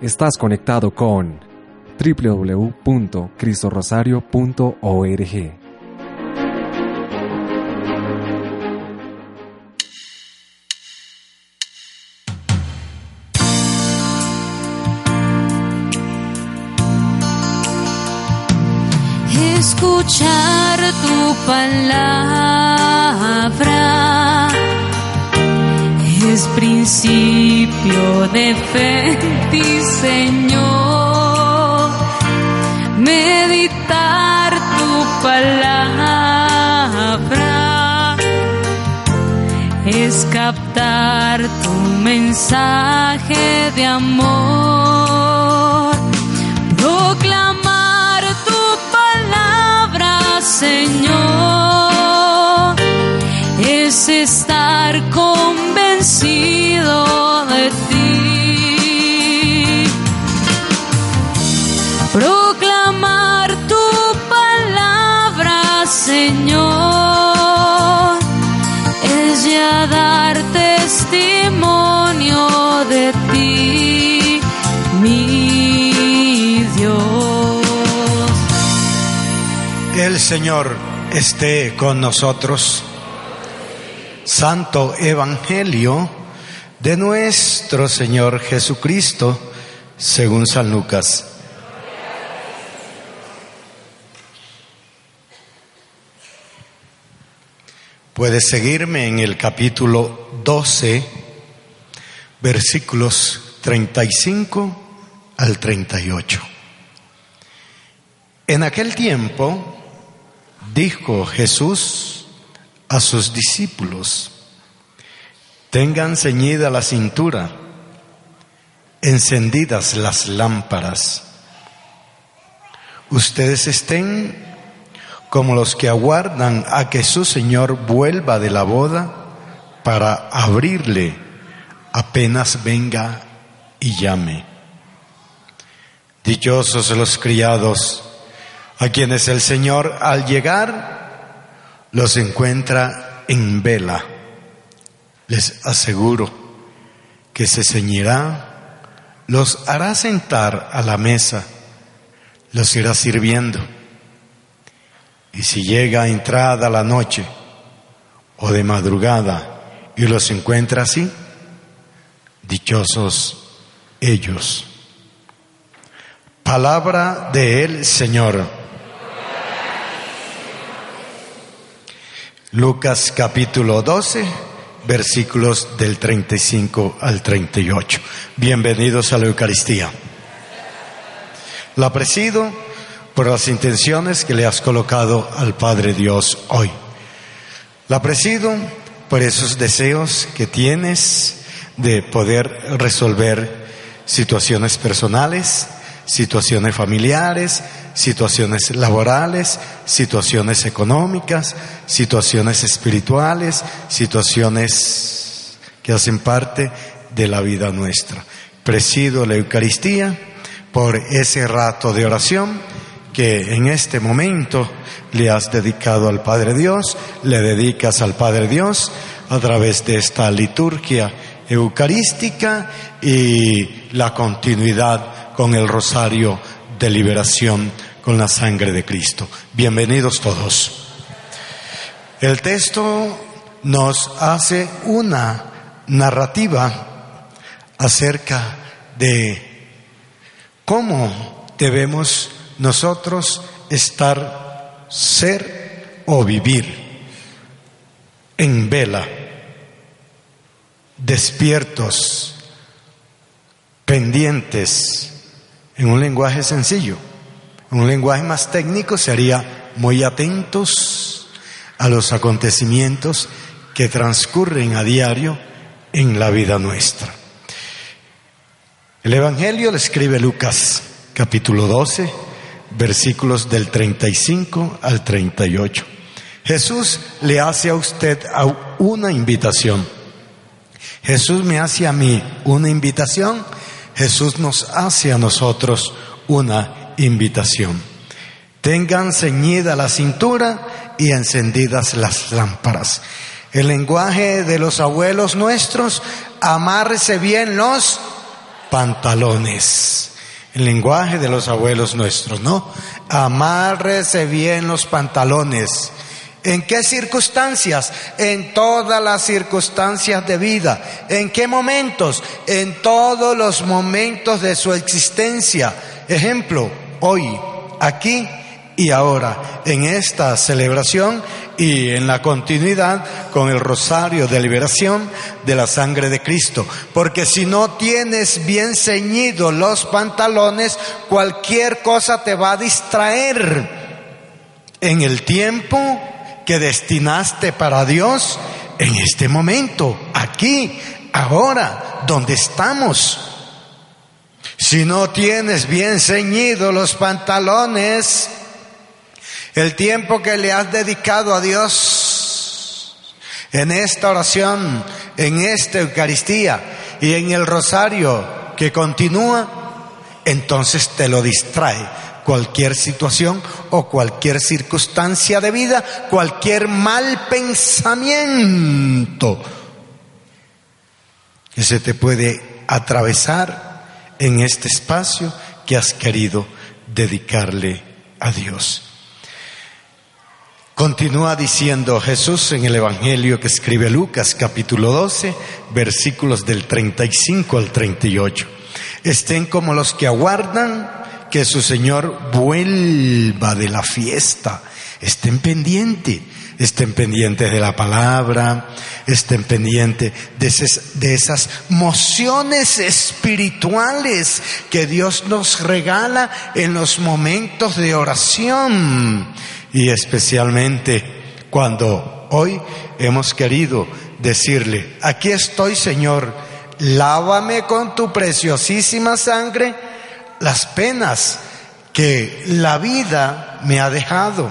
Estás conectado con www.cristorosario.org. principio de fe, ti Señor. Meditar tu palabra es captar tu mensaje de amor. Proclamar tu palabra, Señor, es estar convencido Señor esté con nosotros. Santo Evangelio de nuestro Señor Jesucristo, según San Lucas. Puedes seguirme en el capítulo 12, versículos 35 al 38. En aquel tiempo dijo Jesús a sus discípulos, tengan ceñida la cintura, encendidas las lámparas. Ustedes estén como los que aguardan a que su Señor vuelva de la boda para abrirle apenas venga y llame. Dichosos los criados a quienes el Señor al llegar los encuentra en vela. Les aseguro que se ceñirá, los hará sentar a la mesa, los irá sirviendo. Y si llega entrada la noche o de madrugada y los encuentra así, dichosos ellos. Palabra de el Señor. Lucas capítulo 12, versículos del 35 al 38. Bienvenidos a la Eucaristía. La presido por las intenciones que le has colocado al Padre Dios hoy. La presido por esos deseos que tienes de poder resolver situaciones personales, situaciones familiares, situaciones laborales, situaciones económicas, situaciones espirituales, situaciones que hacen parte de la vida nuestra. Presido la Eucaristía por ese rato de oración que en este momento le has dedicado al Padre Dios, le dedicas al Padre Dios a través de esta liturgia eucarística y la continuidad con el rosario de liberación con la sangre de Cristo. Bienvenidos todos. El texto nos hace una narrativa acerca de cómo debemos nosotros estar, ser o vivir en vela, despiertos, pendientes, en un lenguaje sencillo. En un lenguaje más técnico sería muy atentos a los acontecimientos que transcurren a diario en la vida nuestra. El Evangelio lo escribe Lucas, capítulo 12, versículos del 35 al 38. Jesús le hace a usted una invitación. Jesús me hace a mí una invitación. Jesús nos hace a nosotros una invitación. Tengan ceñida la cintura y encendidas las lámparas. El lenguaje de los abuelos nuestros, amárrese bien los pantalones. El lenguaje de los abuelos nuestros, ¿no? Amárrese bien los pantalones. ¿En qué circunstancias? En todas las circunstancias de vida. ¿En qué momentos? En todos los momentos de su existencia. Ejemplo, hoy, aquí y ahora, en esta celebración y en la continuidad con el rosario de liberación de la sangre de Cristo. Porque si no tienes bien ceñidos los pantalones, cualquier cosa te va a distraer en el tiempo que destinaste para Dios, en este momento, aquí, ahora, donde estamos. Si no tienes bien ceñidos los pantalones, el tiempo que le has dedicado a Dios en esta oración, en esta Eucaristía y en el rosario que continúa, entonces te lo distrae cualquier situación o cualquier circunstancia de vida, cualquier mal pensamiento que se te puede atravesar en este espacio que has querido dedicarle a Dios. Continúa diciendo Jesús en el Evangelio que escribe Lucas capítulo 12, versículos del 35 al 38. Estén como los que aguardan que su Señor vuelva de la fiesta. Estén pendientes, estén pendientes de la palabra, estén pendientes de esas, de esas mociones espirituales que Dios nos regala en los momentos de oración y especialmente cuando hoy hemos querido decirle, aquí estoy Señor, lávame con tu preciosísima sangre las penas que la vida me ha dejado.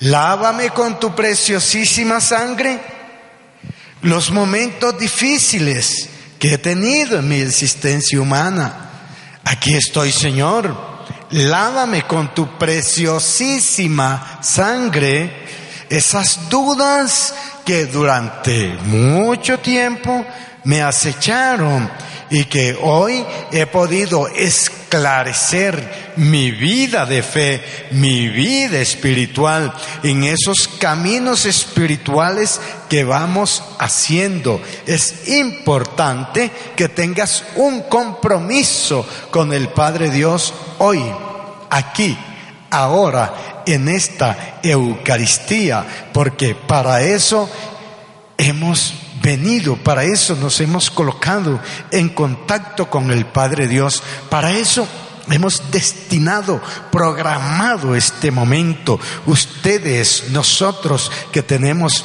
Lávame con tu preciosísima sangre los momentos difíciles que he tenido en mi existencia humana. Aquí estoy, Señor lávame con tu preciosísima sangre esas dudas que durante mucho tiempo me acecharon y que hoy he podido esclarecer mi vida de fe, mi vida espiritual, en esos caminos espirituales que vamos haciendo. Es importante que tengas un compromiso con el Padre Dios hoy, aquí, ahora, en esta Eucaristía, porque para eso hemos venido, para eso nos hemos colocado en contacto con el Padre Dios, para eso hemos destinado, programado este momento. Ustedes, nosotros que tenemos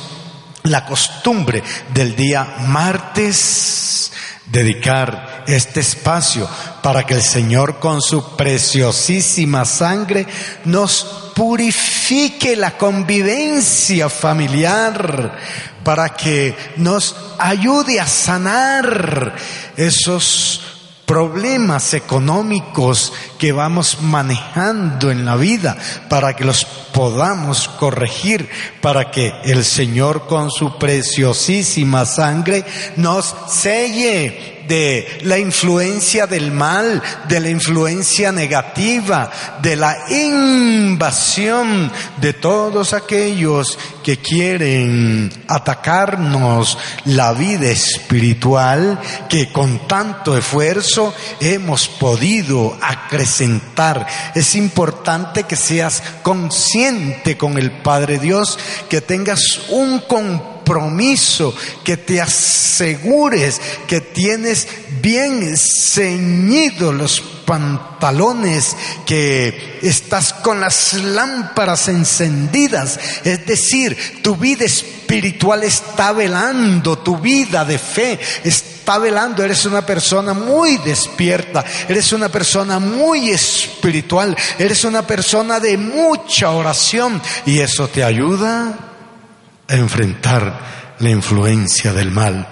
la costumbre del día martes, dedicar este espacio para que el Señor con su preciosísima sangre nos purifique la convivencia familiar, para que nos ayude a sanar esos problemas económicos que vamos manejando en la vida para que los podamos corregir, para que el Señor con su preciosísima sangre nos selle de la influencia del mal, de la influencia negativa, de la invasión de todos aquellos que quieren atacarnos la vida espiritual que con tanto esfuerzo hemos podido acrecentar. Es importante que seas consciente con el Padre Dios, que tengas un compromiso compromiso, que te asegures que tienes bien ceñidos los pantalones, que estás con las lámparas encendidas, es decir, tu vida espiritual está velando, tu vida de fe está velando, eres una persona muy despierta, eres una persona muy espiritual, eres una persona de mucha oración y eso te ayuda a enfrentar la influencia del mal.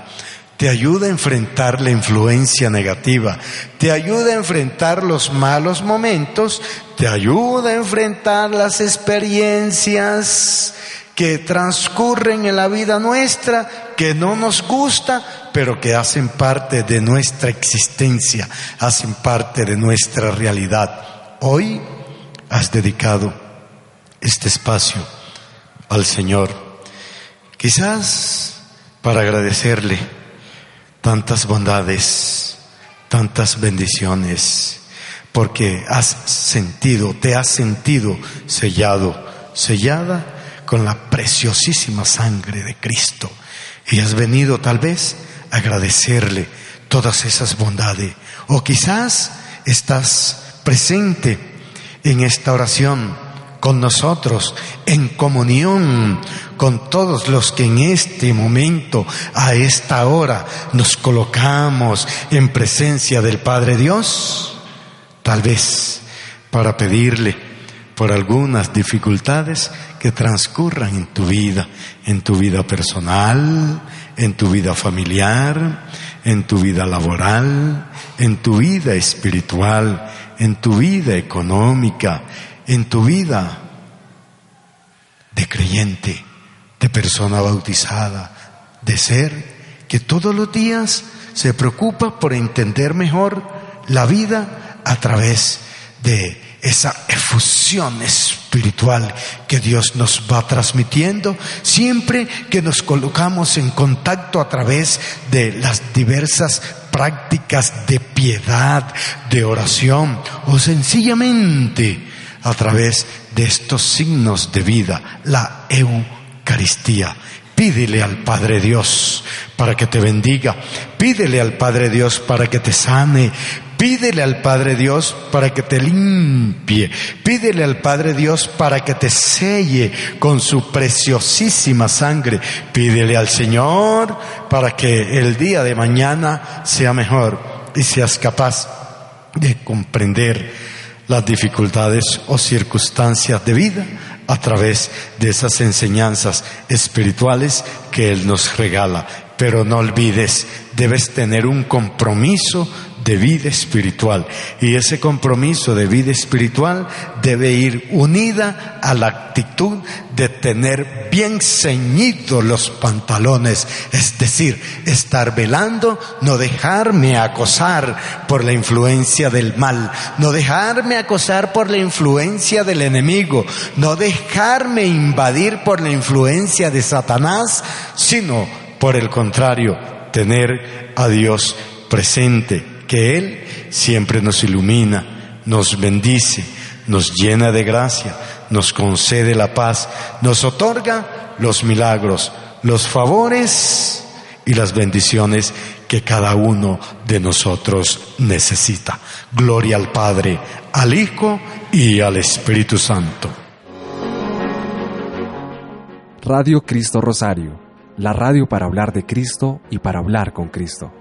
Te ayuda a enfrentar la influencia negativa. Te ayuda a enfrentar los malos momentos. Te ayuda a enfrentar las experiencias que transcurren en la vida nuestra, que no nos gusta, pero que hacen parte de nuestra existencia, hacen parte de nuestra realidad. Hoy has dedicado este espacio al Señor, quizás para agradecerle tantas bondades, tantas bendiciones, porque has sentido, te has sentido sellado, sellada con la preciosísima sangre de Cristo. Y has venido tal vez a agradecerle todas esas bondades. O quizás estás presente en esta oración con nosotros, en comunión con todos los que en este momento, a esta hora, nos colocamos en presencia del Padre Dios, tal vez para pedirle por algunas dificultades que transcurran en tu vida, en tu vida personal, en tu vida familiar, en tu vida laboral, en tu vida espiritual, en tu vida económica, en tu vida de creyente, de persona bautizada, de ser que todos los días se preocupa por entender mejor la vida a través de esa efusión espiritual que Dios nos va transmitiendo siempre que nos colocamos en contacto a través de las diversas prácticas de piedad, de oración o sencillamente a través de estos signos de vida, la Eucaristía. Pídele al Padre Dios para que te bendiga. Pídele al Padre Dios para que te sane. Pídele al Padre Dios para que te limpie. Pídele al Padre Dios para que te selle con su preciosísima sangre. Pídele al Señor para que el día de mañana sea mejor y seas capaz de comprender las dificultades o circunstancias de vida a través de esas enseñanzas espirituales que Él nos regala. Pero no olvides, debes tener un compromiso de vida espiritual. Y ese compromiso de vida espiritual debe ir unida a la actitud de tener bien ceñidos los pantalones, es decir, estar velando, no dejarme acosar por la influencia del mal, no dejarme acosar por la influencia del enemigo, no dejarme invadir por la influencia de Satanás, sino por el contrario, tener a Dios presente que Él siempre nos ilumina, nos bendice, nos llena de gracia, nos concede la paz, nos otorga los milagros, los favores y las bendiciones que cada uno de nosotros necesita. Gloria al Padre, al Hijo y al Espíritu Santo. Radio Cristo Rosario, la radio para hablar de Cristo y para hablar con Cristo.